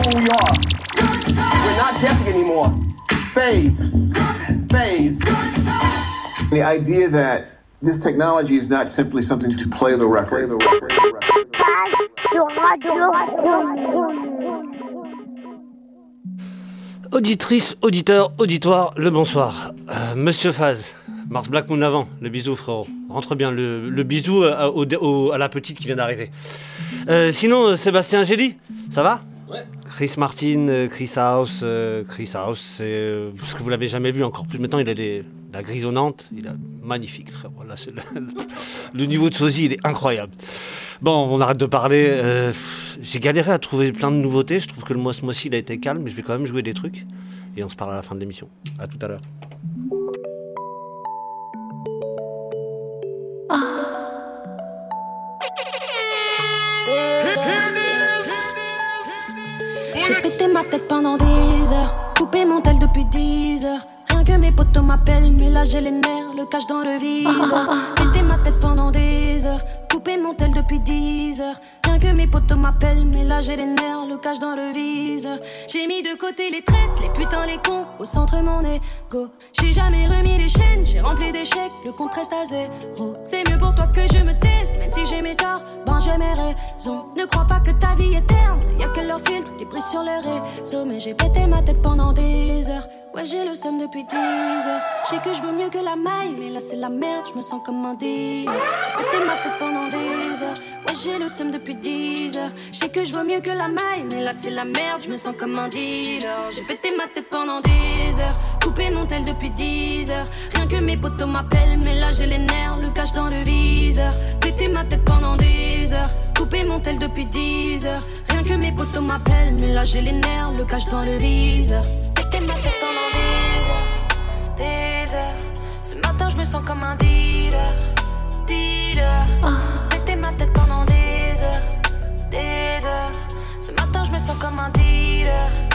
who we are. We're not guessing anymore. Phase. Phase. The idea that this technology is not simply something to play the record. Auditrice, auditeur, auditoire, le bonsoir. Euh, Monsieur Faz, Mars Black Moon avant, le bisou frérot. Rentre bien, le, le bisou à, au- au- à la petite qui vient d'arriver. Euh, sinon, euh, Sébastien Gély, ça va? Ouais. Chris Martin, euh, Chris House, euh, Chris House, c'est euh, parce que vous l'avez jamais vu encore plus. Maintenant, il a les- la grisonnante, il a magnifique, frère. Là, c'est le, le niveau de sosie, il est incroyable. Bon, on arrête de parler. euh, J'ai galéré à trouver plein de nouveautés. Je trouve que le mois ce mois-ci, il a été calme, mais je vais quand même jouer des trucs. Et on se parle à la fin de l'émission. À tout à l'heure. J'ai pété ma tête pendant des heures, coupé mon tel depuis 10 heures. Rien que mes potos m'appellent, mais là j'ai les nerfs, le cache dans le viseur. Pété ma tête pendant des heures, coupé mon tel depuis 10 heures. Rien que mes potos m'appellent, mais là j'ai les nerfs, le cache dans le viseur. J'ai mis de côté les traites, les putains, les cons, au centre mon ego. J'ai jamais remis les chaînes, j'ai rempli d'échecs, le compte reste à zéro. C'est mieux pour toi que je me taise, même si j'ai mes torts, ben j'ai mes raisons. Ne crois pas que ta vie est terne, y a que leur filtre qui sur les réseaux. Mais j'ai pété ma tête pendant des heures. Ouais, j'ai le seum depuis 10 heures. Je sais que je veux mieux que la maille, mais là c'est la merde, je me sens comme un dealer. J'ai pété ma tête pendant des heures. Ouais, j'ai le seum depuis 10 heures. Je sais que je veux mieux que la maille, mais là c'est la merde, je me sens comme un dealer. J'ai pété ma tête pendant des heures. Coupé mon tel depuis 10 heures. Rien que mes potos m'appellent, mais là j'ai les nerfs, le cache dans le viseur. Pété ma tête pendant des heures. Coupé mon tel depuis 10 heures. Rien que mes potos m'appellent, mais là j'ai les nerfs, le cache dans le viseur. Sens comme un dealer, dealer. Pété ma tête pendant des heures, des heures. Ce matin je me sens comme un dealer.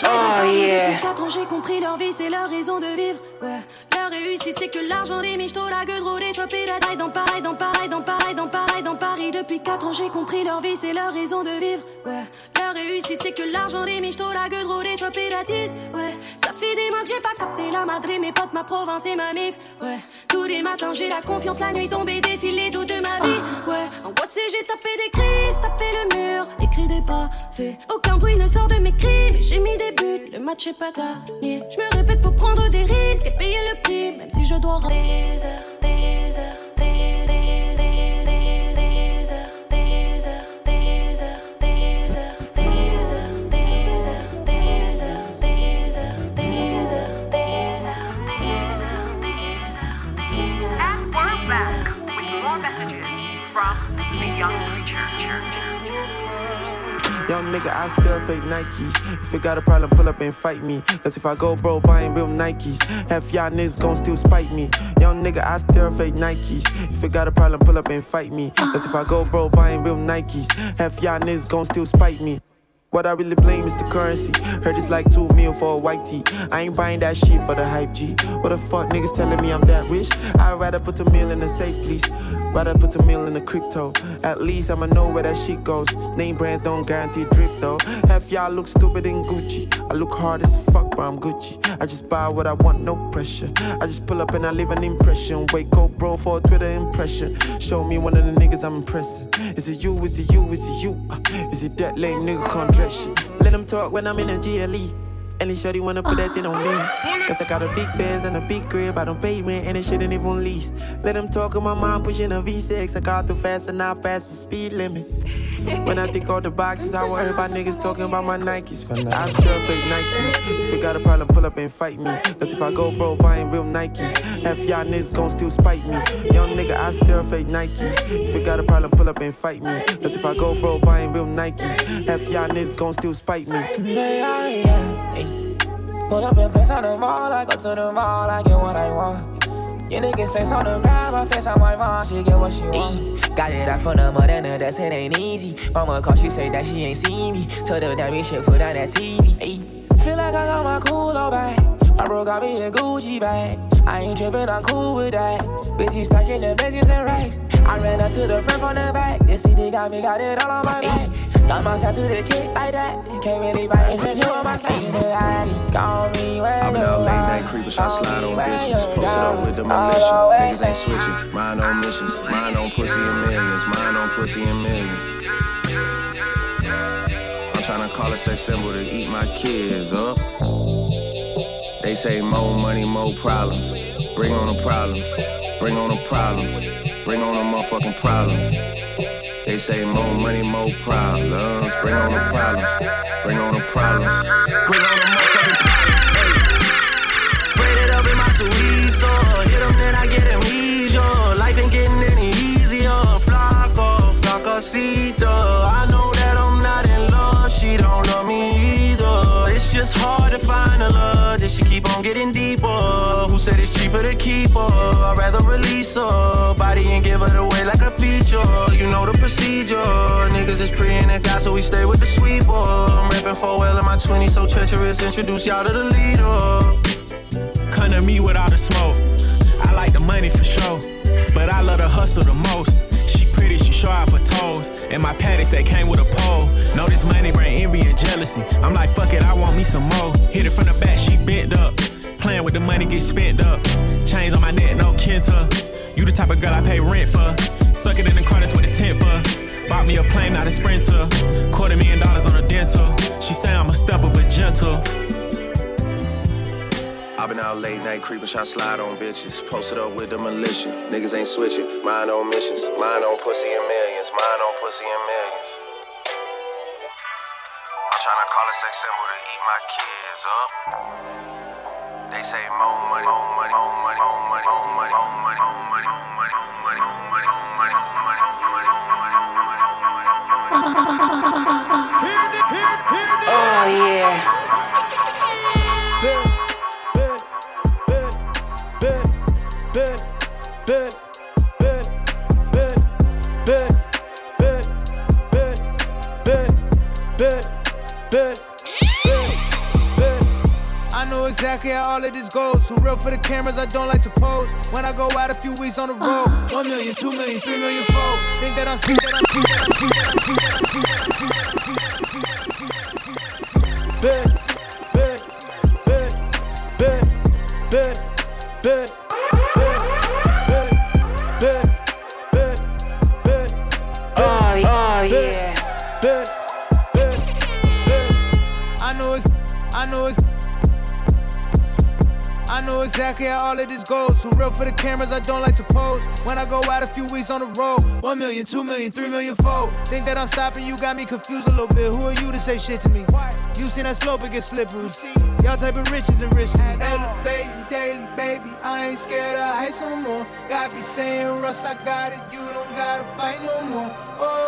J'ai depuis 4 ans, j'ai compris leur vie, c'est leur raison de vivre. Ouais, leur réussite, c'est que l'argent, les michtos, la gueule, gros, les chopés, la taille, dans pareil, dans pareil, dans pareil, dans pareil, dans Paris. Depuis 4 ans, j'ai compris leur vie, c'est leur raison de vivre. Ouais, leur réussite, c'est que l'argent, les michtos, la gueule, gros, les chopés, la tisse. Ouais, ça fait des mois que j'ai pas capté la madré, mes potes, ma province et ma mif. Ouais, tous les matins, j'ai la confiance, la nuit tombée, défile les de ma vie. Ouais, angoissé, j'ai tapé des crises, tapé le mur, écrit des pas, fait. Aucun bruit ne sort de mes cris, j'ai mis des buts, le match est pas gagné. Je me répète, faut prendre des risques et payer le prix, même si je dois des heures, Young nigga, I still fake Nikes. If you got a problem, pull up and fight me. Cause if I go broke buying real Nikes, half y'all niggas gon' still spite me. Young nigga, I still fake Nikes. If you got a problem, pull up and fight me. Cause if I go broke buying real Nikes, half y'all niggas gon' still spite me. What I really blame is the currency. Heard it's like two mil for a white tee. I ain't buying that shit for the hype G. What the fuck niggas telling me I'm that rich? I'd rather put the meal in the safe, please. Rather put the meal in the crypto. At least I'ma know where that shit goes. Name brand don't guarantee drip though. Half y'all look stupid in Gucci. I look hard as fuck, but I'm Gucci. I just buy what I want, no pressure. I just pull up and I leave an impression. Wake up, bro, for a Twitter impression. Show me one of the niggas I'm impressing. Is it you? Is it you? Is it you? Uh, Is it that lame nigga can't shit? Let them talk when I'm in a GLE. Any shorty wanna put that thing on me. Cause I got a big Benz and a big crib. I don't pay rent and it shouldn't even lease. Let them talk of my mom pushing a V6. I got too fast and I pass the speed limit. When I think all the boxes, I worry about niggas talking about my Nikes. For I still fake Nikes. If you got a problem, pull up and fight me. Cause if I go broke buying real Nikes, half y'all niggas gon' still spite me. Young nigga, I still fake Nikes. If you got a problem, pull up and fight me. Cause if I go broke buying real Nikes, half y'all niggas gon' still spite me. Yeah, yeah, yeah. Pull up and flex on the mall, I go to the mall, I get what I want. Your niggas face on the ride, I flex on my mom, she get what she want. Got it out from the mother, no, that's it ain't easy. Mama call, she say that she ain't seen me. Told her that we should put on that TV. Feel like I got my cool all back. I broke out me a Gucci bag. I ain't trippin', I'm cool with that. Bitches stacking the benches and racks. I ran up to the front from the back. This CD got me, got it all on my back. Got my side to the kick like that. Can't really bite it, you on my side in the alley. Call me where I'm an old late night creeper, so I slide on bitches. Post it up with the militia. Niggas ain't switching. Mind on missions. Mind on pussy and millions. Mind on pussy and millions. I'm trying to call a sex symbol to eat my kids up. They say more money, more problems. Bring on the problems. Bring on the problems. Bring on the motherfucking problems. They say more money, more problems. Bring on the problems. Bring on the problems. Bring on the keeper to keep her. I'd rather release her body and give it away like a feature. You know the procedure. Niggas is praying to God, so we stay with the sweet boy. I'm rapping for well in my 20s, so treacherous. Introduce y'all to the leader. Come to me without the smoke. I like the money for sure, but I love the hustle the most. She pretty, she show off for toes, and my panties that came with a pole. Know this money bring envy and jealousy. I'm like, fuck it, I want me some more. Hit it from the back, she bent up. Playing with the money, get spent up. Chains on my neck, no kenta. You the type of girl I pay rent for. Suck it in the car, with a the tent for. Bought me a plane, not a sprinter. Quarter million dollars on a dental. She say I'm a stepper, but gentle. I've been out late night creeping, shot slide on bitches. Posted up with the militia. Niggas ain't switching. mine on missions. mine on pussy and millions. mine on pussy and millions. I'm trying to call a sex symbol to eat my kids up. They say more money, more money, more money, more money, more money, more money, more money, more money, more money, more money, more money, more money, more money. Oh yeah. Bet, bet, bet, bet, bet, bet, bet, bet exactly how all of this goes. For real for the cameras, I don't like to pose. When I go out a few weeks on the road, uh, one million, two million, three million, four. Think that I'm think that I'm think that I'm think that I'm real for the cameras, I don't like to pose. When I go out a few weeks on the road, one million, two million, three million, four. Think that I'm stopping, you got me confused a little bit. Who are you to say shit to me? You seen that slope, it get slippery. Y'all type of riches and riches. Elevating daily, baby. I ain't scared of heights no more. Got me saying, Russ, I got it. You don't gotta fight no more. Okay,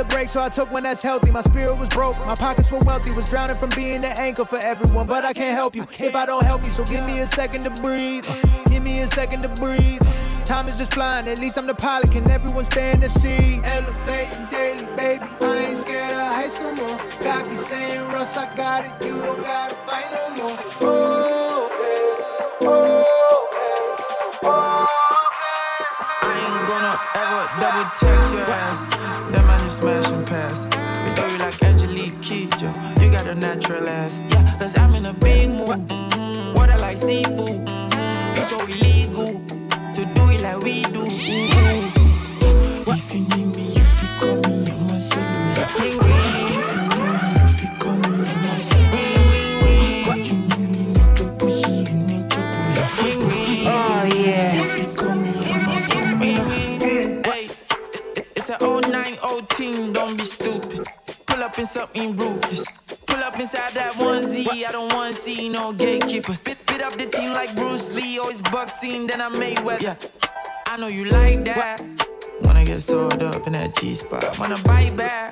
a break, so I took one that's healthy. My spirit was broke, my pockets were wealthy. Was drowning from being the anchor for everyone, but I can't help you if I don't help you. So give me a second to breathe. Give me a second to breathe. Time is just flying, at least I'm the pilot. Can everyone stay in the sea? Elevating daily, baby. I ain't scared of heights no more. Got me saying, Russ, I got it. You don't gotta fight no more. Okay, okay, okay. I ain't gonna ever double text your ass. Natural ass. Yeah, cause I'm in a big mood. Water like seafood. Feel so illegal to do it like we do. If you need no gatekeepers. Bit, bit up the team like Bruce Lee, always boxing, then I Mayweather. Yeah, I know you like that. Wanna get sold up in that G spot, wanna bite back.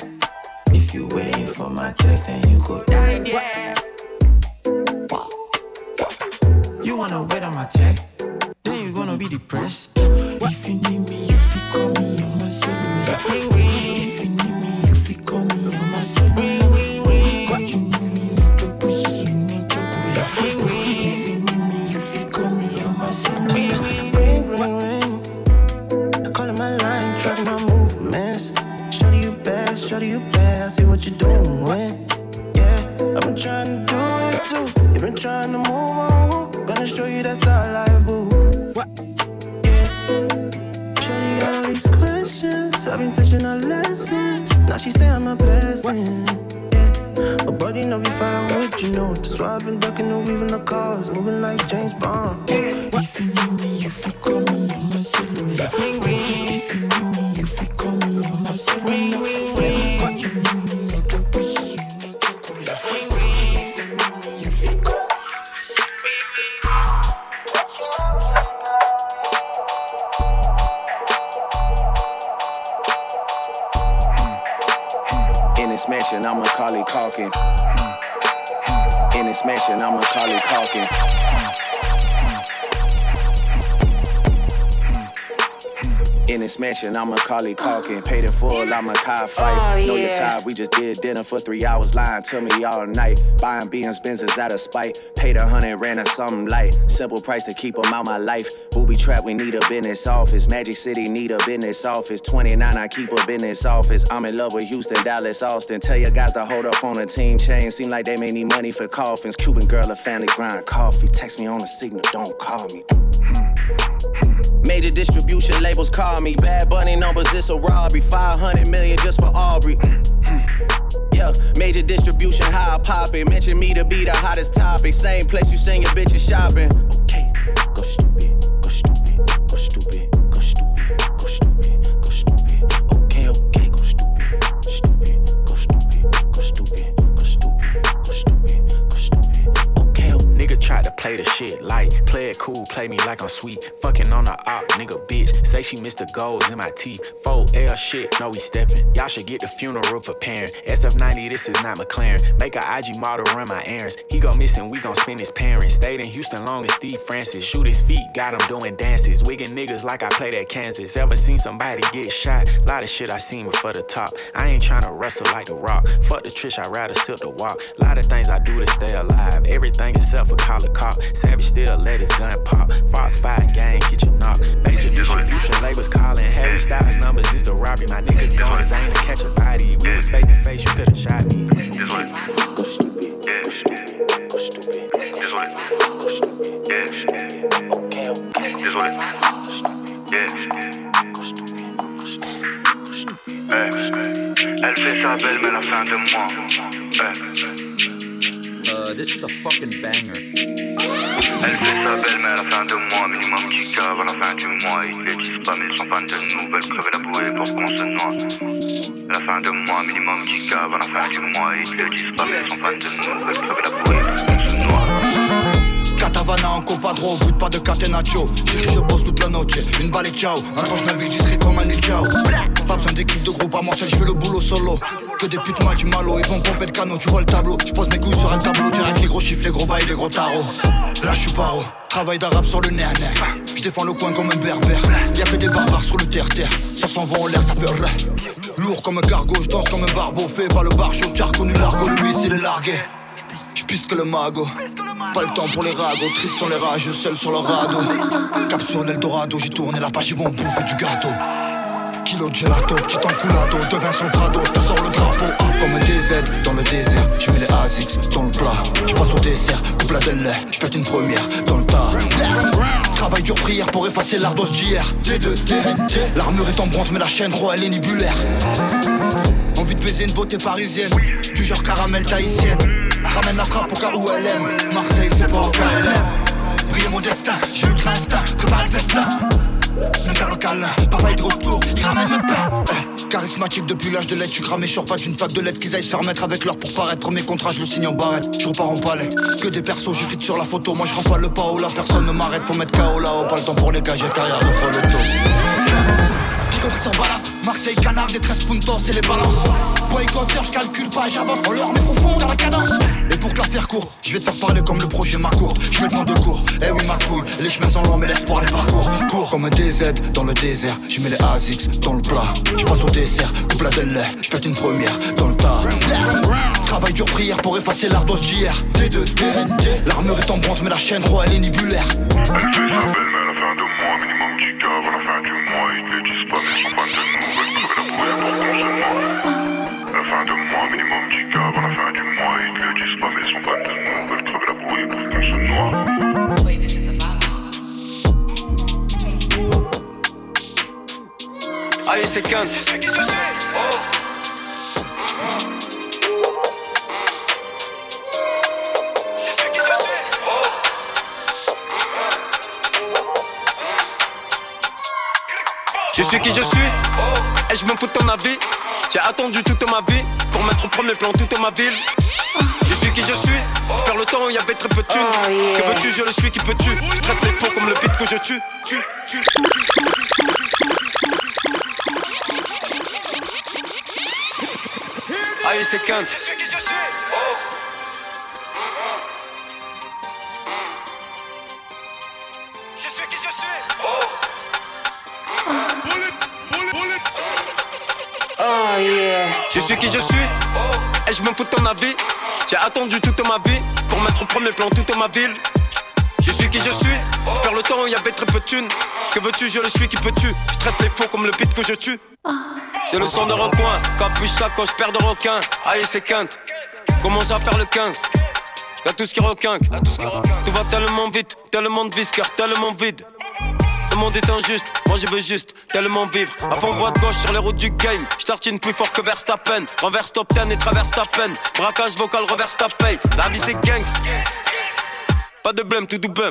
In this mansion, I'm Macaulay Culkin. Paid in full, I'm a car fight. Oh, know you're tired, we just did dinner for three hours, lying to me all night. Buying BM's Benzes out of spite. Paid a hundred, ran or something light. Simple price to keep 'em out my life. Booby trap, we need a business office. Magic City need a business office. 29, I keep a business office. I'm in love with Houston, Dallas, Austin. Tell your guys to hold up on the team chain. Seem like they may need money for coffins. Cuban girl, a family grind coffee. Text me on the signal, don't call me. Hmm. Major distribution labels call me. Bad Bunny numbers, it's a robbery. 500 million just for Aubrey. Yeah, major distribution, how I pop it. Mention me to be the hottest topic. Same place you sing your bitches shopping. Play the shit like play it cool, play me like I'm sweet. Fucking on the op, nigga bitch. Say she missed the goals in my teeth. 4L shit, no we steppin'. Y'all should get the funeral preparing. SF90, this is not McLaren. Make a IG model run my errands. He go missing, we gon' spend his parents. Stayed in Houston long as Steve Francis. Shoot his feet, got him doing dances. Wiggin' niggas like I played at Kansas. Ever seen somebody get shot? Lot of shit I seen before the top. I ain't tryna wrestle like the rock. Fuck the trish, I'd rather silk the walk. Lot of things I do to stay alive. Everything except for call a cop. Savage still let his gun pop. Fox 5 gang, get you knocked. Major distribution labels calling. Harry Styles numbers, it's a robbery. My niggas going Zane to catch a body. We was face to face, you could've shot me. Go stupid, go stupid, go stupid, go stupid, go stupid, go stupid. Okay, okay, go stupid, go stupid, go stupid, go stupid, go stupid. Elle fait sa belle, mais la fin de mois. Uh, this is a fucking banger. Elle fait sa belle, mais à la fin de mois, minimum qui cave à la fin du mois. Ils les disent pas, mais ils sont fans de nous, veulent la bouée pour qu'on se noie. À la fin de mois, minimum qui cave à la fin du mois. Ils les disent pas, mais ils sont fans de nous, veulent la bouée Catavana en compadro, but pas de catenaccio. Chérie je bosse toute la noche, une balle et ciao. Un tranche navire discret comme un ciao Pas besoin d'équipe de groupe à moi seul, je fais le boulot solo. Que des putes moi du malo, ils vont pomper le canot, tu vois le tableau Je pose mes couilles sur un tableau, direct les gros chiffres, les gros bails, les gros tarots. Là je suis paro, travail d'arabe sur le nez à nez Je défends le coin comme un berbère. Y'a que des barbares sur le terre-terre. Ça s'en va en l'air, ça fait Lourd comme un cargo, je danse comme un barbeau. Fait pas le bar chaud, car connu l'argot, le missile est largué je piste que le mago. Pas le temps pour les ragots, tristes sont les rageux, seuls sur le radeau. Cap sur l'Eldorado, j'ai tourné la page, ils vont bouffer du gâteau. Kilo de gelato, petit enculado, de vin sur le prado, je te sors le drapeau. Ah, comme un DZ dans le désert, je mets les ASICS dans le plat. Je passe au dessert, coupe la lait, je fête une première dans le tas. Travail dur, prière pour effacer l'ardos d'hier. T2, TNT, l'armure est en bronze, mais la chaîne roi elle est nibulaire. Envie de baiser une beauté parisienne, du genre caramel tahitienne. Ramène la frappe au cas où elle aime. Marseille, c'est pas au KLM. Briller mon destin, j'ai ultra instinct, prépare le festin. Me faire le câlin, papa est de retour, il ramène le pain. Eh, Charismatique depuis l'âge de l'aide, tu cramé sur pas d'une fac de lettres qu'ils aillent se faire mettre avec l'or pour paraître. Premier contrat, je le signe en barrette, je repars en palais. Que des persos, j'ai fit sur la photo, moi je le pas où la personne ne m'arrête. Faut mettre KO là-haut, pas le temps pour les gadgets, carrière de autres Marseille, Canard, des 13 puntos et les balances. Boycotteur, je calcule pas, j'avance. On leur met profond dans la cadence. Et pour te faire court, je vais te faire parler comme le projet ma cour. Je mets de cours, eh oui ma couille. Les chemins sont longs, mais l'espoir les parcours. Cours comme un DZ dans le désert. Je mets les ASICS dans le plat. Je passe au dessert, coupe la delle, je fais une première dans le tas. Travail dur, prière pour effacer l'ardoise d'hier. T2, TNT. L'armure est en bronze, mais la chaîne royale est nibulaire. Belle, à la fin de mois, minimum 10 cas avant la fin du mois. Trois pointe de nouvelles crever la pour qu'on se noie. La fin de mois, minimum 10 cas avant la fin du mois. Ils le disent pas, mais ils sont pas de nouvelles crever la pour qu'on se noie. C'est Kant. Oh. Je suis qui je suis, et je me fous de ton avis. J'ai attendu toute ma vie pour mettre au premier plan toute ma ville. Je suis qui je suis, je perds le temps où il y avait très peu de thunes. Que veux-tu, je le suis qui peux-tu. Je traite les faux comme le beat que je tue. tue, tue. Aïe, c'est quand Je suis qui je suis, et je me fous de ton avis. J'ai attendu toute ma vie pour mettre au premier plan toute ma ville. Je suis qui je suis, je perds le temps où il y avait très peu de thunes. Que veux-tu, je le suis qui peux-tu? Je traite les faux comme le beat que je tue. C'est le son de recoin, capuche, sacoche, paire de requins. Aïe, c'est quinte. Commence à faire le 15. Y'a tout ce qui requinque. Tout va tellement vite, tellement de vis, cœur tellement vide. Le monde est injuste, moi je veux juste tellement vivre. Fond voie de gauche sur les routes du game. Je tartine plus fort que Verstappen. Renverse top 10 et traverse ta peine. Braquage vocal, reverse ta paye. La vie c'est gangst. Pas de blême, tout double.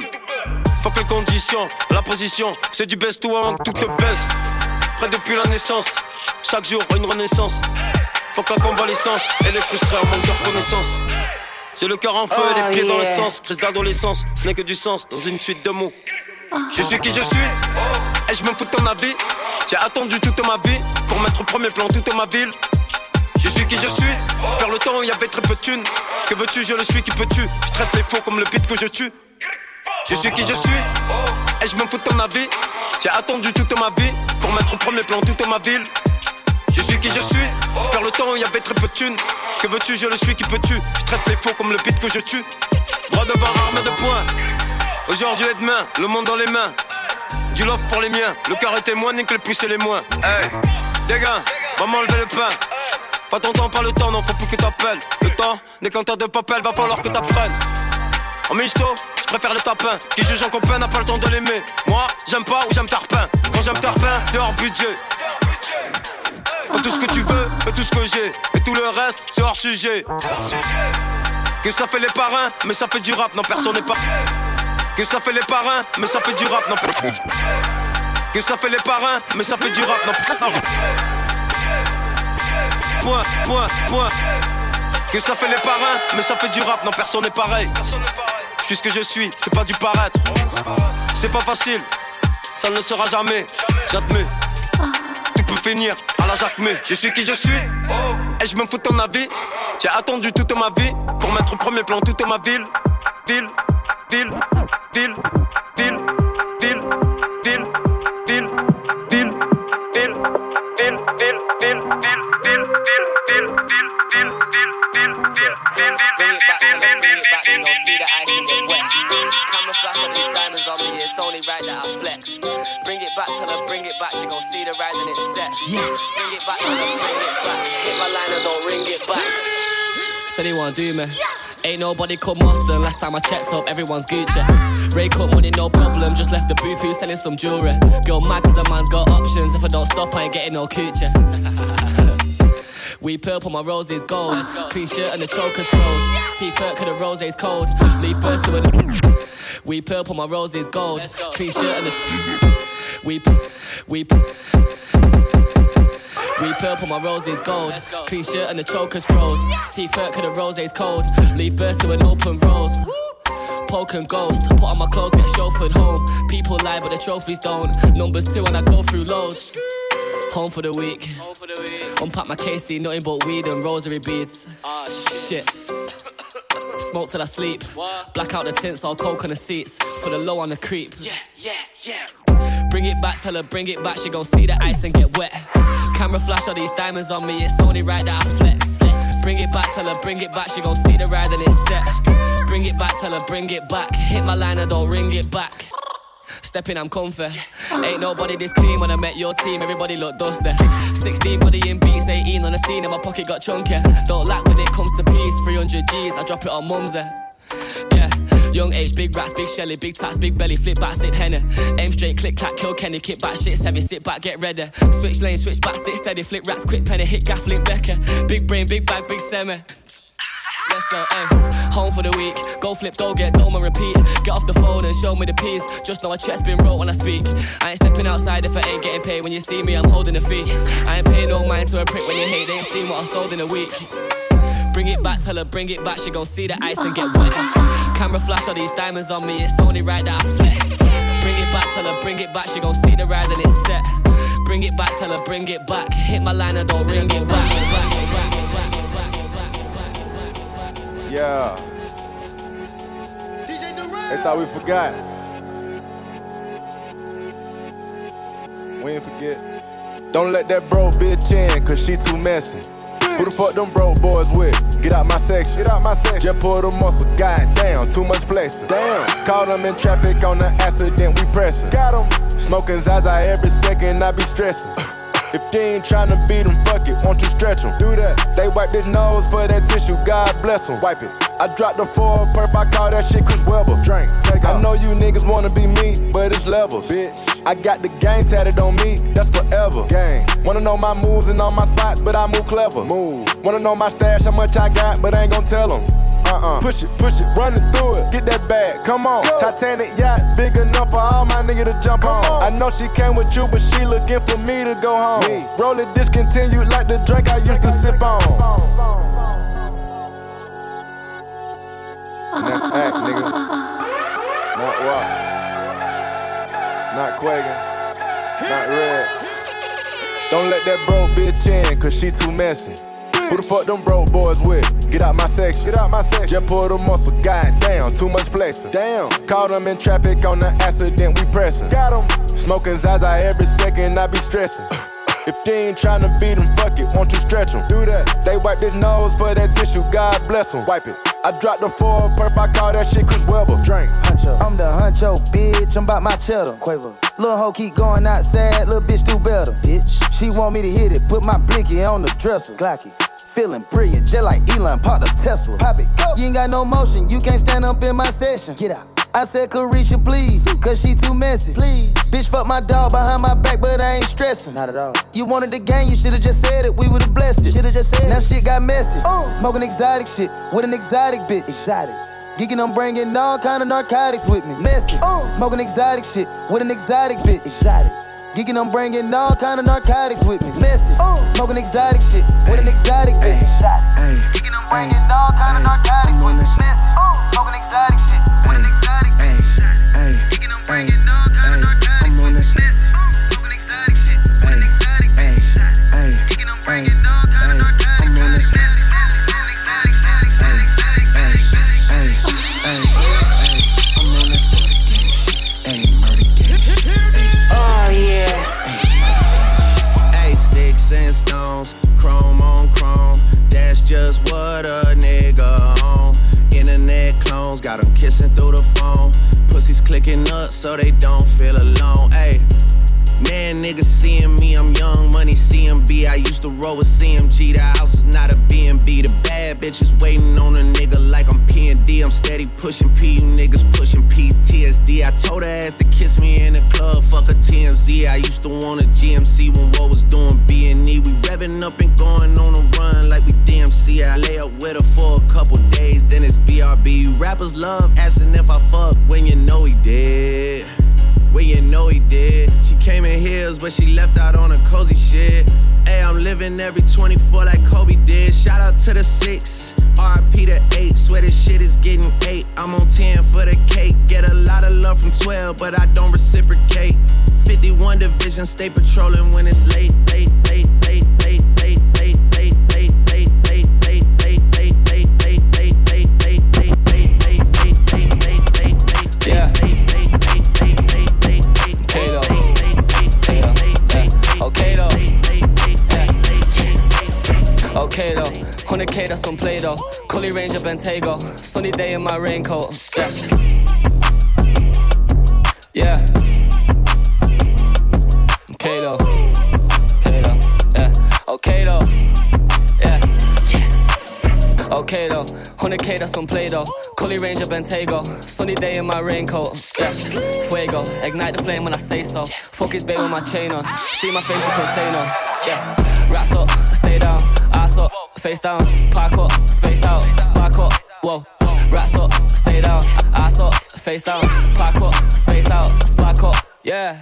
Faut que les conditions, la position, c'est du best ou avant que tout te baise. Près depuis la naissance, chaque jour une renaissance. Faut que la convalescence et les frustrés en manque de reconnaissance. J'ai le cœur en feu et les pieds dans le sens. Crise d'adolescence, ce n'est que du sens dans une suite de mots. Je suis qui je suis, et je me fous de ton avis. J'ai attendu toute ma vie pour mettre au premier plan toute ma ville. Je suis qui je suis, je perds le temps il y avait très peu de thunes. Que veux-tu, je le suis qui peux-tu? Je traite les faux comme le beat que je tue. Je suis qui je suis, et je me fous de ton avis. J'ai attendu toute ma vie pour mettre au premier plan toute ma ville. Je suis qui je suis, je perds le temps il y avait très peu de thunes. Que veux-tu, je le suis qui peux-tu? Je traite les faux comme le beat que je tue. Droit devant, arme de poing. Aujourd'hui et demain, le monde dans les mains. Du love pour les miens, le cœur est témoin, nique les plus et les moins. Hey, gars, va m'enlever le pain. Pas ton temps, pas le temps, non, faut plus que t'appelles. Le temps, décanteur de papel, va falloir que t'apprennes. En misto, je préfère le tapin. Qui juge en copain n'a pas le temps de l'aimer. Moi, j'aime pas ou j'aime tarpin. Quand j'aime tarpin, c'est hors budget. Fais tout ce que tu veux, fais tout ce que j'ai. Et tout le reste, c'est hors sujet. Que ça fait les parrains, mais ça fait du rap, non, personne n'est pas. Que ça fait les parrains, mais ça fait du rap, non, Que ça fait les parrains, mais ça fait du rap, non, Point, point, point. Que ça fait les parrains, mais ça fait du rap, non, personne n'est pareil. Je suis ce que je suis, c'est pas du paraître. C'est pas facile, ça ne le sera jamais, j'admets. Tout peut finir à la Jacquemé. Je suis qui je suis, et je me fous ton avis. J'ai attendu toute ma vie pour mettre au premier plan toute ma. Ville, ville, ville, Wanna do me. Ain't nobody called Mustard. Last time I checked up, everyone's Gucci. Ray cut money, no problem. Just left the booth, who's selling some jewelry. Girl, mad cause a man's got options. If I don't stop, I ain't getting no coochie. We purple, my rose is gold. Clean shirt and the chokers froze. Teeth hurt cause the rose is cold. Leave first to an. We purple, my rose is gold. Clean shirt and the. We. We. We purple, my rose is gold. Clean shirt and the chokers froze. Teeth hurt cause the rose is cold. Leave birth to an open rose. Poke and ghost. Put on my clothes, get chauffeured home. People lie, but the trophies don't. Numbers two, and I go through loads. Home for the week. Unpack my KC, nothing but weed and rosary beads. shit. Smoke till I sleep. Black out the tints, all coke on the seats. For the low on the creep. Yeah, yeah, yeah. Bring it back, tell her bring it back. She gon' see the ice and get wet. Camera flash all these diamonds on me, it's only right that I flex. Bring it back, tell her bring it back. She gon' see the ride and it's set. Bring it back, tell her bring it back. Hit my line and don't ring it back. Stepping, I'm comfy. Ain't nobody this clean when I met your team. Everybody look dusty. 16 body in beats, 18 on the scene, and my pocket got chunky. Don't lack when it comes to peace. 300 G's, I drop it on mumsy. Young age, big rats, big shelly, big tats, big belly, flip back, sip henny. Aim straight, click, clack, kill Kenny, kick back, shit, seven, sit back, get ready. Switch lane, switch back, stick steady, flip rats, quick penny, hit gaff, link Becker. Big brain, big bag, big semi. Let's go, ayy. Home for the week. Go flip, go get dome and repeat. Get off the phone and show me the piece. Just know my chest been wrote when I speak. I ain't stepping outside if I ain't getting paid. When you see me, I'm holding the fee. I ain't paying no mind to a prick when you hate. They ain't seen what I sold in a week. Bring it back, tell her bring it back. She gon' see the ice and get wet. Camera flash all these diamonds on me. It's only right that I flex. Bring it back, tell her bring it back. She gon' see the ride and it's set. Bring it back, tell her bring it back. Hit my line and don't ring it back. Yeah. They thought we forgot. We ain't forget. Don't let that bro bitch in, cause she too messy. Who the fuck them broke boys with? Get out my section. Get out my section. Just pull the muscle. God damn, too much flexing. Damn. Caught them in traffic on the accident, we pressing. Got them. Smoking Zaza every second, I be stressing. If you ain't tryna beat them, fuck it, won't you stretch them? Do that. They wipe their nose for that tissue, God bless them. Wipe it. I dropped the four perp, I call that shit Chris Webber. Drink, take I know you niggas wanna be me, but it's levels. Bitch. I got the gang tatted on me, that's forever. Gang. Wanna know my moves and all my spots, but I move clever. Move. Wanna know my stash, how much I got, but I ain't gon' tell them. Uh-uh. Push it, push it, running through it. Get that bag, come on. Go. Titanic yacht, big enough for all my niggas to jump on. on. I know she came with you, but she looking for me to go home. Me. Roll it discontinued like the drink I used to sip on. That's act, nigga. Not what? Not Quagan. Not red. Don't let that bro bitch in, cause she too messy. Who the fuck them broke boys with? Get out my section. Get out my section. Just pull the muscle. God damn, too much flexing. Damn. Caught them in traffic on the accident, we pressing. Got them. Smoking Zaza every second, I be stressing. If they ain't tryna beat them, fuck it, won't you stretch them? Do that. They wipe their nose for that tissue, God bless them. Wipe it. I dropped the four perp, I call that shit Chris Webber. Drink. Huncho. I'm the huncho, bitch. I'm about my cheddar. Quaver. Lil' hoe keep going outside, little bitch do better. Bitch. She want me to hit it, put my blicky on the dresser. Glocky. Feeling brilliant, just like Elon, pop the Tesla. Pop it, go. You ain't got no motion, you can't stand up in my session. Get out. I said, Carisha, please, cause she too messy. Please. Bitch, fuck my dog behind my back, but I ain't stressing. Not at all. You wanted the game, you should've just said it, we would've blessed it. Should've just said now it. shit got messy. Uh. Smoking exotic shit with an exotic bitch. Exotics. Geeking, I'm bringing all kind of narcotics with me. Messy. Uh. Smoking exotic shit with an exotic bitch. Exotics. Geeking, I'm bringing all kind of narcotics with me. Messy. Smoking exotic shit with an exotic bitch. Geeking, I'm bringing all kind of narcotics with me. Messy. Smoking exotic shit 'em through the phone. Pussies clicking up so they don't feel alone. Hey. Man, niggas seeing me, I'm young money CMB. I used to roll with CMG. The house is not a BNB. The bad bitches waiting on a nigga like I'm P&D. I'm steady pushing P, you niggas pushing PTSD. I told her ass to kiss me in the club, fuck a TMZ. I used to want a GMC when what was doing B&E. We revving up and going on a run like we DMC. I lay up with her for a couple days, then it's BRB. Rappers love but she left out on a cozy shit. Hey, I'm living every 24 like Kobe did. Shout out to the six. RP to 8, swear this shit is getting 8. I'm on 10 for the cake. Get a lot of love from 12, but I don't reciprocate. 51 division stay patrolling when it's late, late, late, 100k that's on play though. Cully Ranger Bentayga. Sunny day in my raincoat. Yeah. Yeah. Okay though. Okay though. Yeah. Oh, okay though. Yeah. Okay though, 100k that's on play though. Cully Ranger Bentayga, sunny day in my raincoat. Yeah, fuego, ignite the flame when I say so. Focus bay with my chain on. See my face, you can say no. Yeah, rats up, stay down, ass up, face down, park up, space out, spark up. Whoa, rats up, stay down, ass up, face down, park up, space out, spark up. Yeah,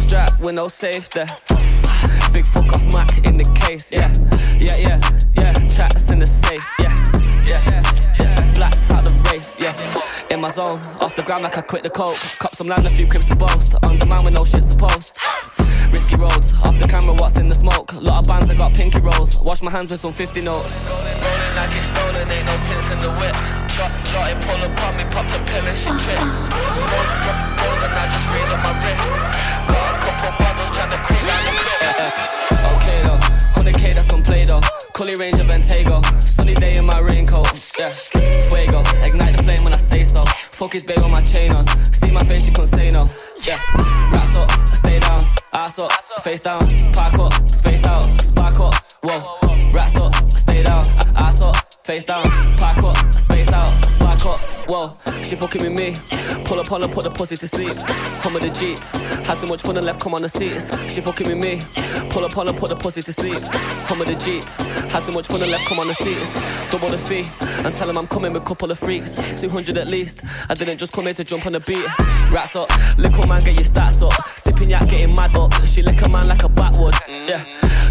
strap with no safety. Big fuck off Mac in the case, yeah, yeah, yeah, yeah. Chats in the safe, yeah, yeah, yeah. Blacked out the rave, yeah. In my zone, off the ground like I quit the coke. Cop some land, a few cribs to boast. Undermine with no shit to post. Risky roads, off the camera, what's in the smoke? Lot of bands, I got pinky rolls. Wash my hands with some 50 notes. Rolling rolling like it's stolen, ain't no tints in the whip. Chop, chop, it pull up on me, popped a pill and she trips. Goes and I just freeze on my wrist. Got a couple bottles trying to creep down the clip. Okay though, 100k that's on play though. Cully Ranger Bentayga, sunny day in my raincoat. Yeah, fuego, ignite the flame when I say so. Focus bay with my chain on. Up, face down, park up, space out, spark up. Whoa, rats up, stay down, ass up, face down, fucking with me. Pull up on her, put the pussy to sleep. Come with the jeep. Had too much fun and left, come on the seats. She fucking with me. Pull up on her, put the pussy to sleep. Come with the jeep. Had too much fun and left, come on the seats. Double the fee. And tell him I'm coming with a couple of freaks. 200 at least. I didn't just come here to jump on the beat. Rats up. Little man, get your stats up. Sipping yak, getting mad up. She lick a man like a backwood. Yeah.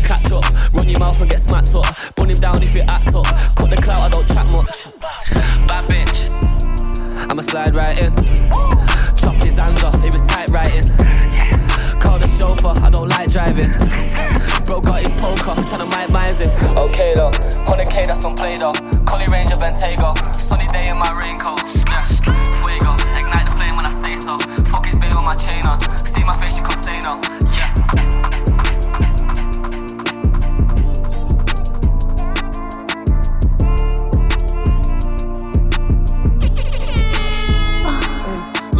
Catch up. Run your mouth and get smacked up. Bun him down if you act up. Cut the clout, I don't chat much. Bad bitch. I'ma slide right in. Chop his hands off, it was tight writing. Call the chauffeur, I don't like driving. Bro got his poker, tryna mind mines in. Okay though, 100k that's on play though. Cully Ranger Bentayga, sunny day in my raincoat. Yeah, fuego, ignite the flame when I say so. Fuck his babe with my chain on. See my face, you can't say no.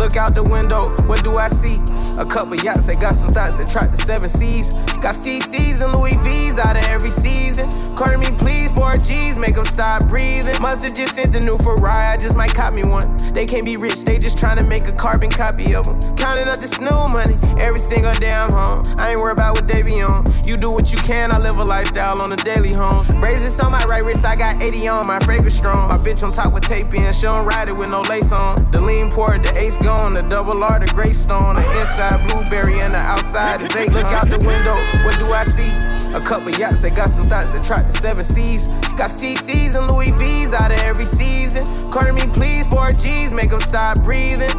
Look out the window, what do I see? A couple yachts that got some thoughts that track the seven seas. Got CCs and Louis V's out of every season. Quarter me, please, four G's, make them stop breathing. Must've just sent the new Ferrari, I just might cop me one. They can't be rich, they just trying to make a carbon copy of them. Counting up the snow money every single damn home. I ain't worried about what they be on. You do what you can, I live a lifestyle on a daily home. Braces on my right wrist, I got 80 on, my fragrance strong. My bitch on top with tape in, she don't ride it with no lace on. The lean port, the ace gone, the double R, the gray stone. The inside blueberry and the outside is. Look out the window, what do I see? A couple yachts that got some thoughts that track the seven seas. Got CCs and Louis V's out of every season. Quarter me, please, four G's, make them stop breathing.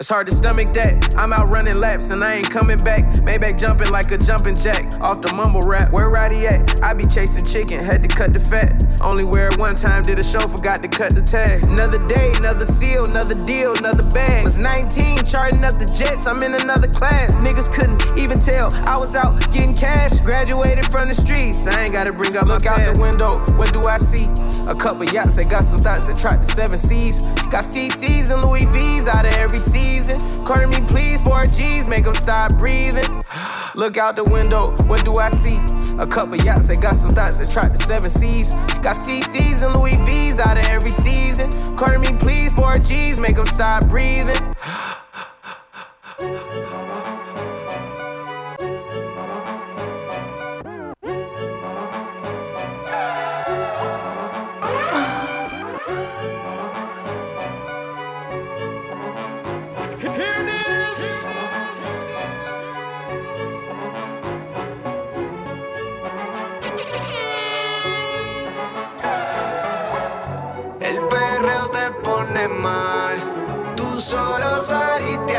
It's hard to stomach that. I'm out running laps and I ain't coming back. Maybach jumping like a jumping jack off the mumble rap. Where Roddy at? I be chasing chicken, had to cut the fat. Only wear it one time, did a show, forgot to cut the tag. Another day, another seal, another deal, another bag. Was 19, charting up the jets, I'm in another class. Niggas couldn't even tell I was out getting cash. Graduated from the streets, I ain't gotta bring up Look out the window, what do I see? A couple yachts that got some thoughts that track the seven seas. Got CCs and Louis V's out of every season. Quarter me, please, four G's, make them stop breathing. Look out the window, what do I see? A couple yachts that got some thoughts that track the seven seas. Got CCs and Louis V's out of every season. Quarter me, please, four G's, make them stop breathing. Solo saliste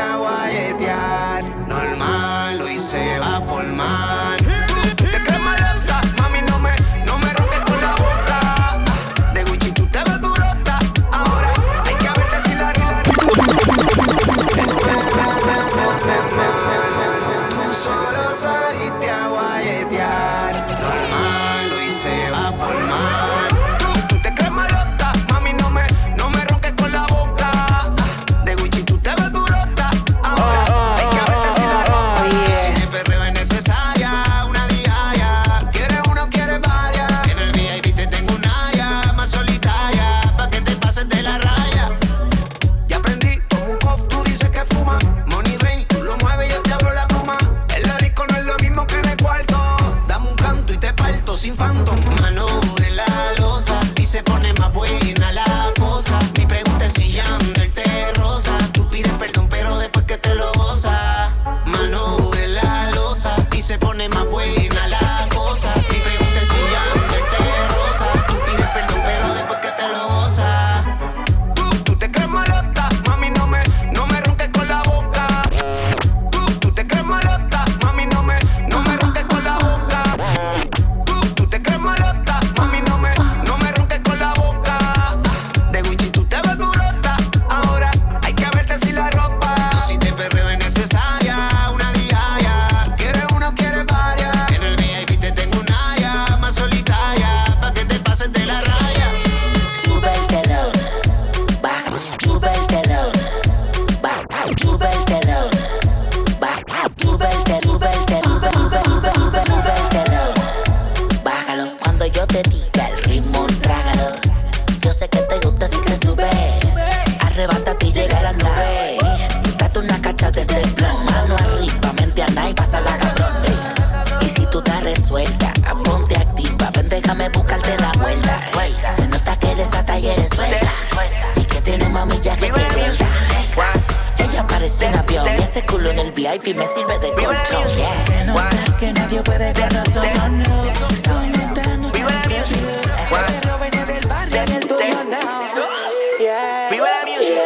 VIP me sirve de colchón. Yeah. Se nota que nadie puede con nosotros, no. Viva la venía del barrio, tuyo Viva la music.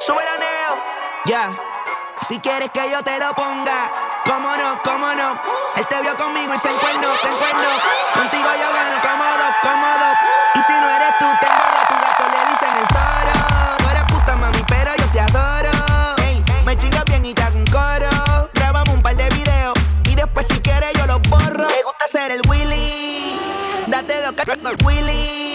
Sube la neo. Ya. Si quieres que yo te lo ponga, cómo no, cómo no. Él te vio conmigo y se encuernó, se encuernó. Contigo yo gano, cómodo, cómodo. Y si no eres tú, te jodo, tu gato le dicen el toro. Willie.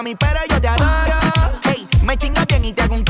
mami, pero yo te adoro. Hey, me chingas bien y te hago un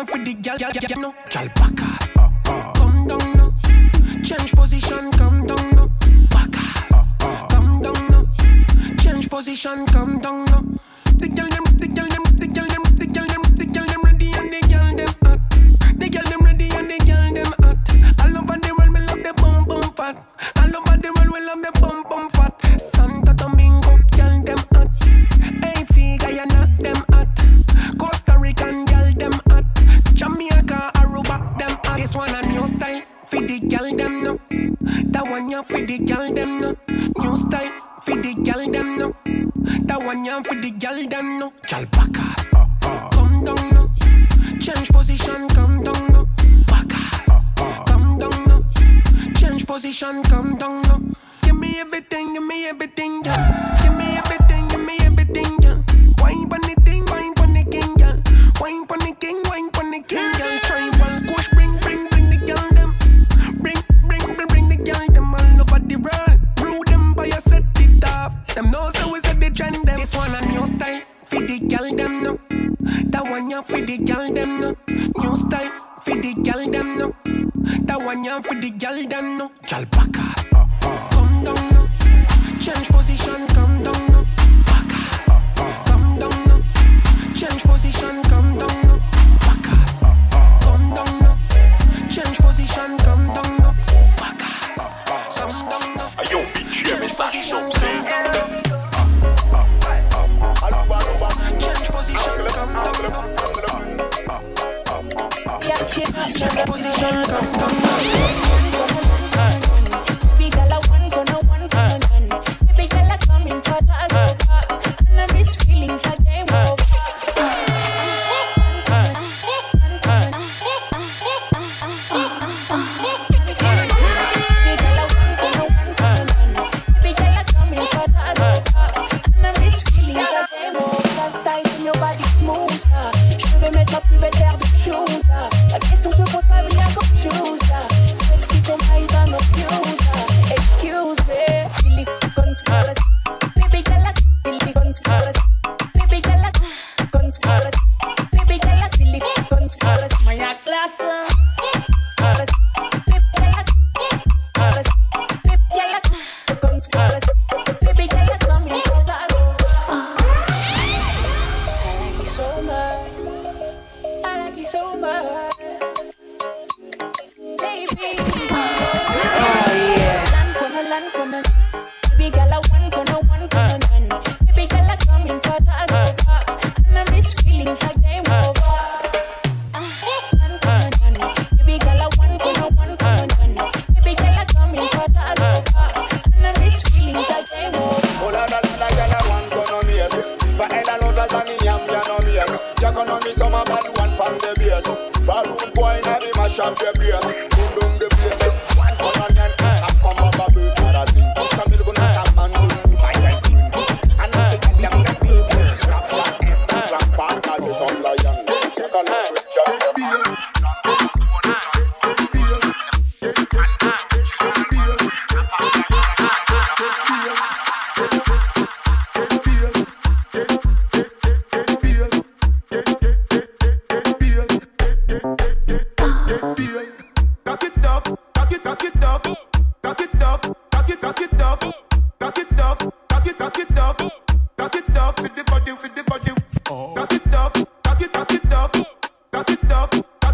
time for the gal, gal, gal, no.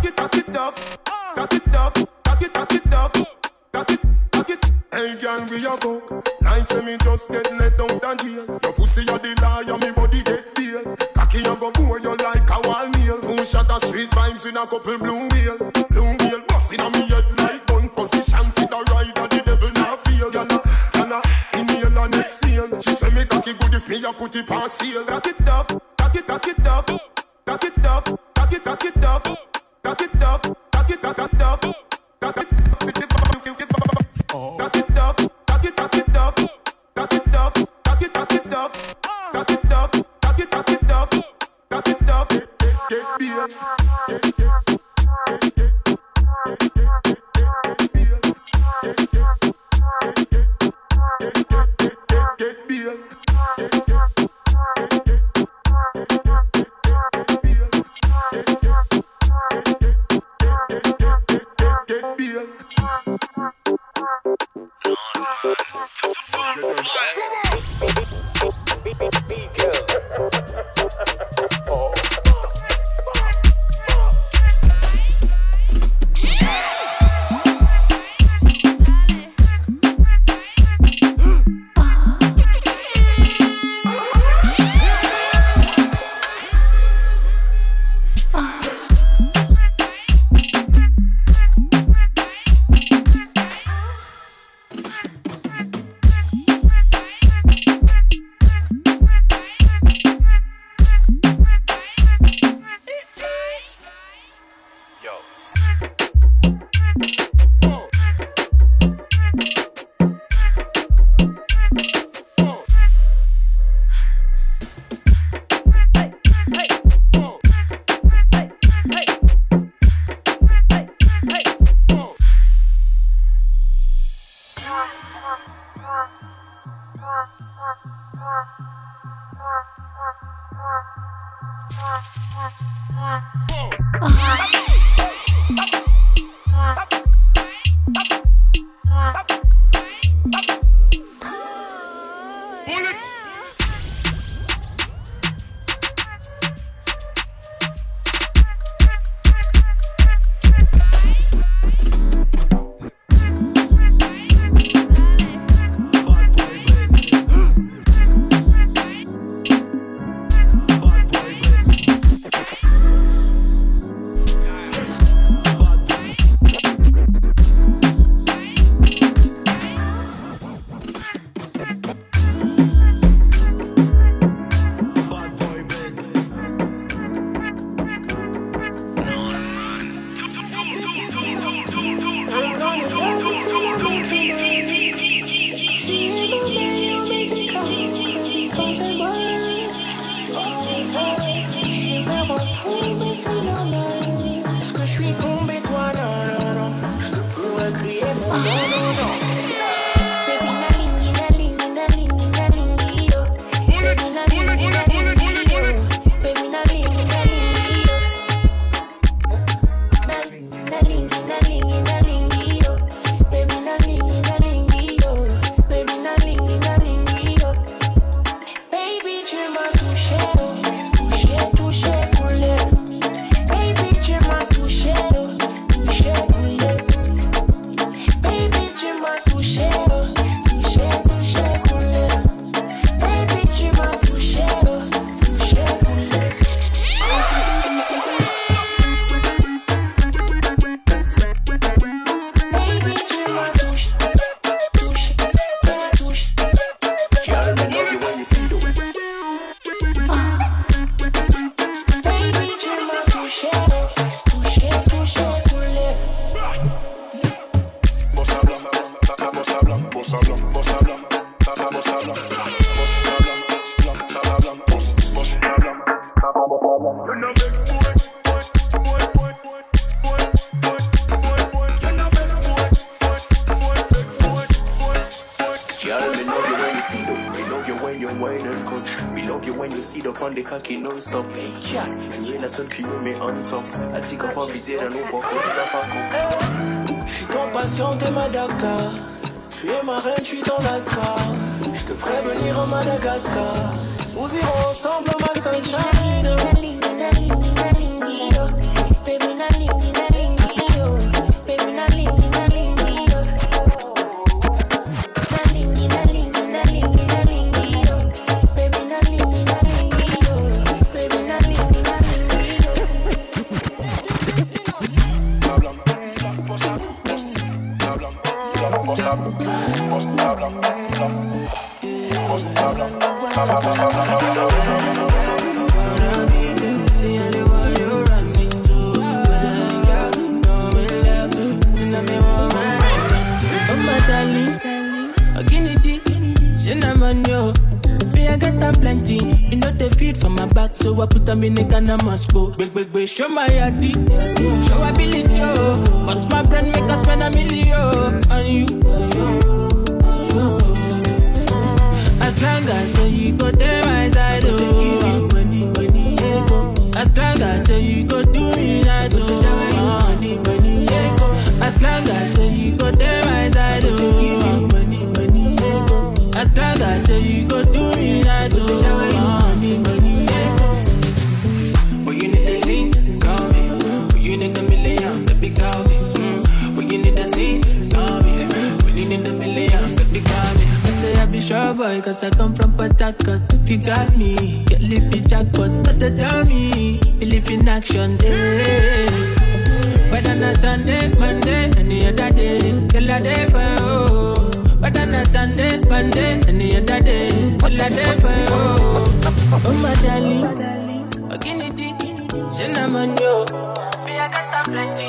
it, it up, cock it up, cock it, cock it up, cock it, cock it. Hey, girl, we a fuck. Like say me just get let down the jail. Your pussy a the liar, me body get deal. Cocky a go pour you like a wall nail. Two shot of sweet vibes in a couple blue wheel, blue wheel. Bust inna me head like gun position. See the rider, the devil not feel. Girl, girl, inhale and exhale. She say me cocky good if me a put it on seal. Cock it up, cock it, cock it up, cock it up, cock it, cock it up. Cock it up, it, it up, it. Up, it, it up, it, it up, it up, it, it up, it up. Get, get, get, get, get, get, get. yo. Me, I got a plenty. You know they feed for my back, so I put them in it and must go. Big, big, big, show my yati. Show ability, yo. Cause my brand make us spend a million on you. As long as oh, you go there, my side, oh. As long as oh, you go do me nice, oh. As long as you go there, my side, oh say you go do me right, oh. so. But you need call me. But you need a million, call me. But you need call me. But you need a million, call me. I say I be sure boy, cause I come from Patakat. If you got me, get lippy jackpot, not a dummy. Believe in action, eh. Whether on a Sunday, Monday, any other day, till a day for you. Whether na Sunday, Monday, any other day, girl a day for you. Oh my darling, oh, Oginity, Shenaman yo. Me I got plenty,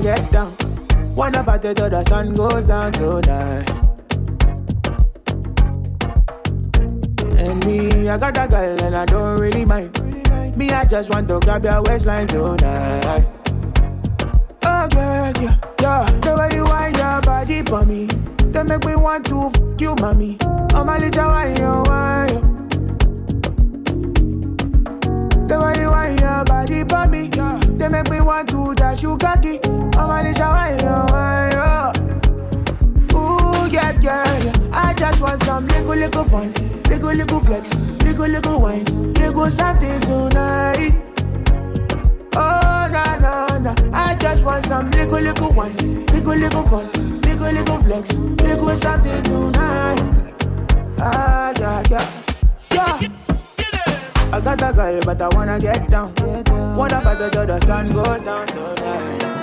get down. Wanna party till the sun goes down tonight. And me, I got a girl and I don't really mind. Me, I just want to grab your waistline tonight. Oh, girl, yeah, yeah. The way you wind your body for me, they make me want to f you, mommy. Oh, my little wine, you wine, wind your body for me, they make me want to dash you cocky. Oh, my little wine, you wine, you. Ooh, yeah, yeah, yeah. I just want some little, little fun. Little, little flex. Little, little wine. Little something tonight. Oh, na, na, na. I just want some little, little wine. Little, little fun. Little, little flex. Little something tonight. Ah, yeah, yeah. Yeah. I got a girl, but I wanna get down. Party till the sun goes down. Go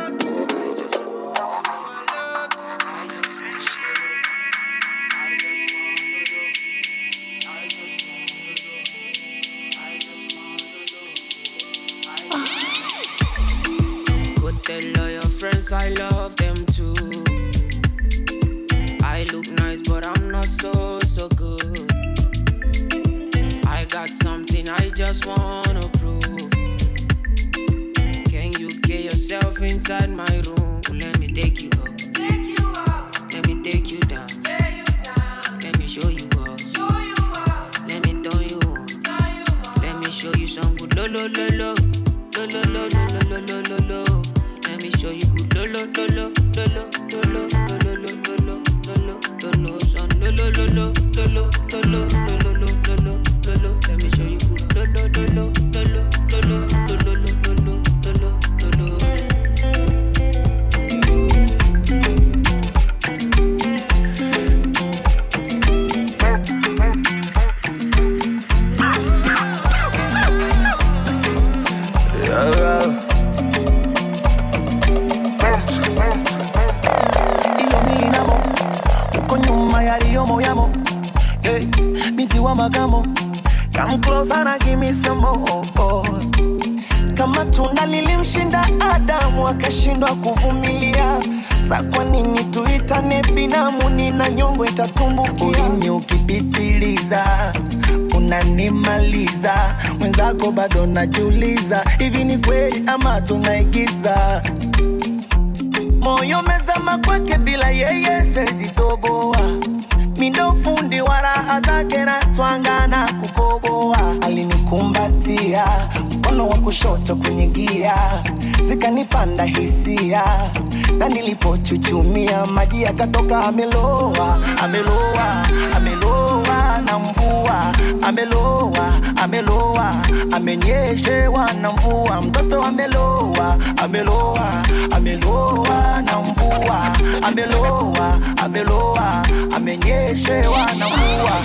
ameloa amenyeshewa na mvua mtoto ameloa ameloa ameloa na mvua ameloa ameloa amenyeshewa na mvua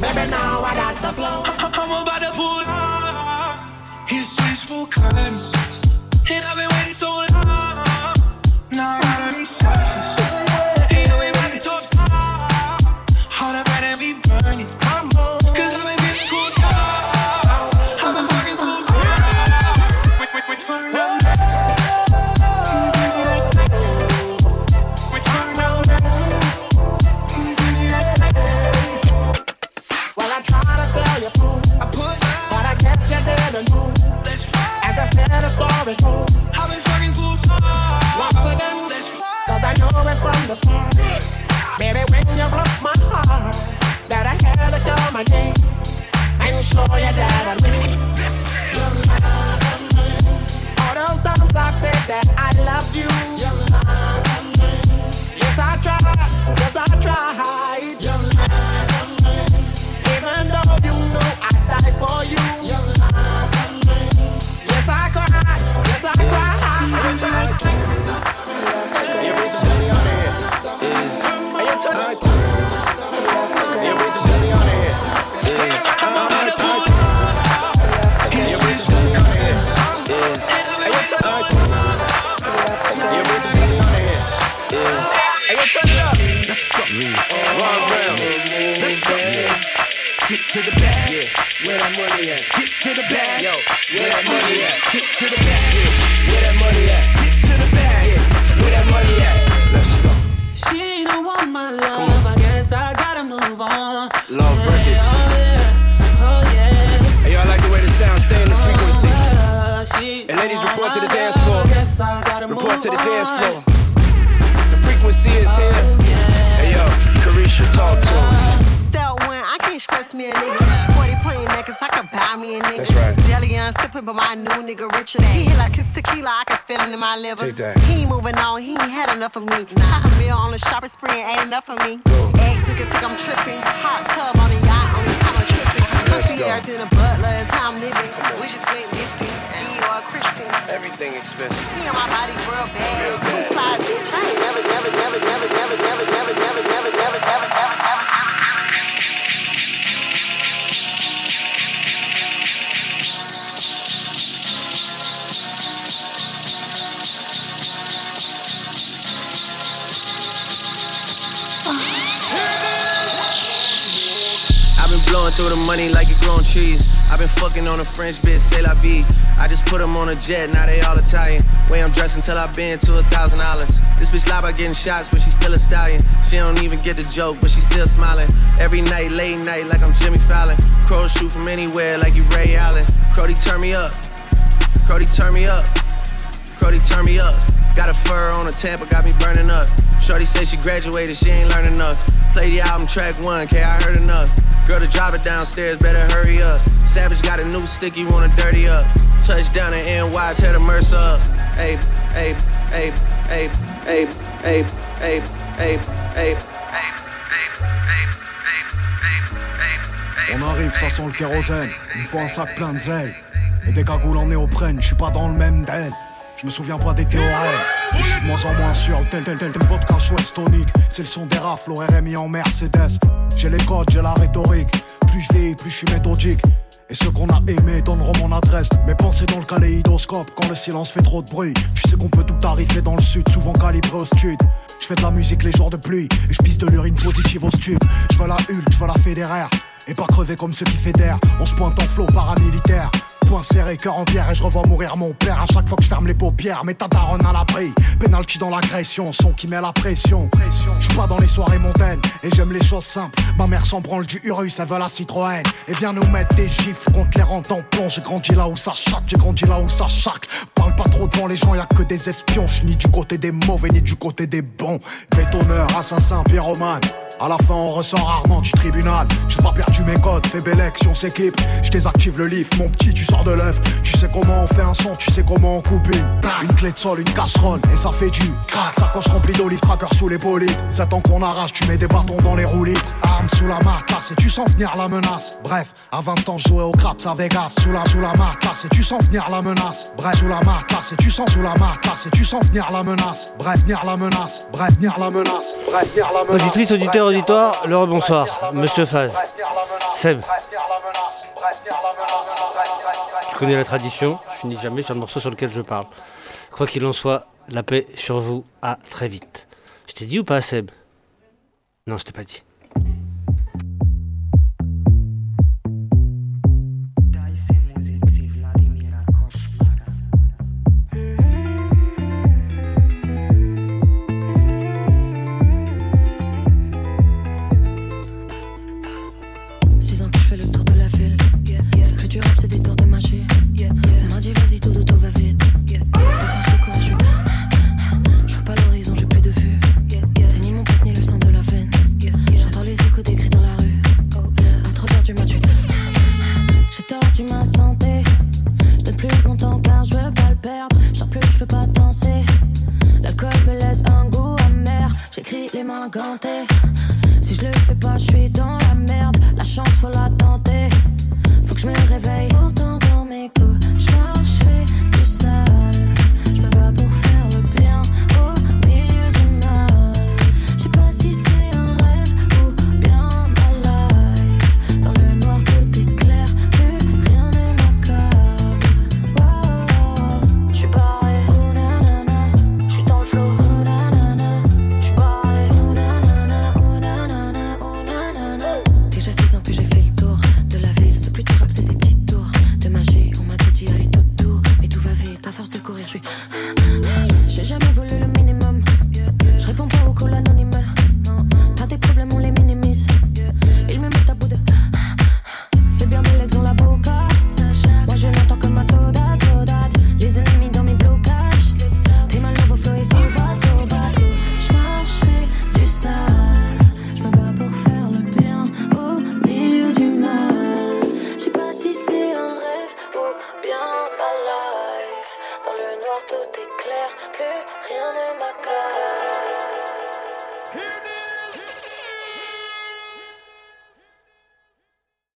Baby, now I got the flow. I'm about to pull up. His wishful kindness. And I've been waiting so long. Now I gotta be selfish. Show you smooth. But I guess you didn't move. As I said, a story told. How many fucking books are? Once again, I know it from the start. Maybe when you broke my heart, that I mean. Those times I said that I loved you. Yes, I tried. Yes, I tried. Get to the bag, where that money at? Get to the bag, yo, where that money at? Get to the bag, where that money at? Get to the bag, where that money at? Let's go. She don't want my love, I guess I gotta move on. Love Records. Oh yeah, oh yeah. Hey, y'all like the way the sound stay in the frequency. Uh, she And ladies, report to the dance floor. I guess I gotta Report move to the dance floor. The frequency is here. Carisha, talk to him. Step one, I can't stress me a nigga. 40 point necklace, I could buy me a nigga. That's right. Deli sipping, but my new nigga richer than he hit like his tequila, I can feel it in my liver. Take that. He ain't moving on, he ain't had enough of me. Half a meal on the shopping spree ain't enough of me. Ex nigga think I'm tripping. Hot tub on the yacht, Let's go. In a butler is how I'm living. We just went missing. Dior Christian. Everything expensive. Me and my body real bad. Fly, bitch. I ain't never, never, never, never, never, never, never, never, never, never, never, never, never. I've been blowing through the money like you growing trees. I've been fucking on a French bitch, say la vie. I just put them on a jet, now they all Italian. Way I'm dressed until I've been to a thousand dollars. This bitch lie about getting shots, but she still a stallion. She don't even get the joke, but she still smiling. Every night, late night, like I'm Jimmy Fallon. Crows shoot from anywhere, like you Ray Allen. Crody, turn me up. Crody, turn me up. Crody, turn me up. Got a fur on a Tampa, got me burning up. Shorty say she graduated, she ain't learned enough. Play the album track one, K, I heard enough. Girl, the driver downstairs, better hurry up. Savage got a new stick, you wanna dirty up. Touchdown in NY, tear the Mercer up. Ape, ape, ape, ape, ape, ape, ape, ape, ape, On arrive, ça sent le kérosène. Il me faut un sac plein de zeille. Et des cagoules en néoprène, je suis pas dans le même den. Je me souviens pas des théorèmes. Je suis de moins en moins sûr, tel tel tel tel vodka Schweppes tonique. C'est le son des rafles, au RMI en Mercedes. J'ai les codes, j'ai la rhétorique. Plus je vieillis, plus je suis méthodique. Et ceux qu'on a aimés donneront mon adresse. Mes pensées dans le kaléidoscope quand le silence fait trop de bruit. Tu sais qu'on peut tout tarifer dans le sud, souvent calibré au stud. Je de la musique les jours de pluie et je pisse de l'urine positive au stube. Je veux la Hulk, je veux la fédéraire. Et pas crever comme ceux qui fédèrent. On se pointe en flot paramilitaire. Point serré, cœur en pierre et je revois mourir mon père à chaque fois que je ferme les paupières. Mais ta daronne à l'abri, penalty dans l'agression, son qui met la pression. Je pas dans les soirées montaines et j'aime les choses simples. Ma mère s'en branle du Urus, elle veut la Citroën. Et vient nous mettre des gifles contre les rangs plomb. J'ai grandi là où ça chaque, j'ai grandi là où ça chaque. Parle pas trop devant les gens, y a que des espions. Je ni du côté des mauvais ni du côté des bons. Bétonneur, assassin, pyromane. À la fin, on ressort rarement du tribunal. J'ai pas perdu mes codes, fais belle on s'équipe. Je désactive le lift, mon petit, tu sors de l'œuf. Tu sais comment on fait un son, tu sais comment on coupe une. Une clé de sol, une casserole, et ça fait du crack. Sacoche remplie d'olive, tracker sous les polides. Ils attendent qu'on arrache, tu mets des bâtons dans les roulis. Arme sous la matelasse, et tu sens venir la menace. Bref, à 20 ans, je jouais au craps à Vegas. Sous la, sous la matelasse, et tu sens venir la menace. Bref, sous la matelasse, et tu sens sous la matelasse, et tu sens venir la menace. Bref, venir la menace. Bref, venir la menace. Bref, venir la menace. Auditrice, auditeur, auditoire, le bonsoir. Monsieur Faz. Seb. Tu connais la tradition, je finis jamais sur le morceau sur lequel je parle. Quoi qu'il en soit, la paix sur vous, à très vite. Je t'ai dit ou pas, Seb? Non, je t'ai pas dit.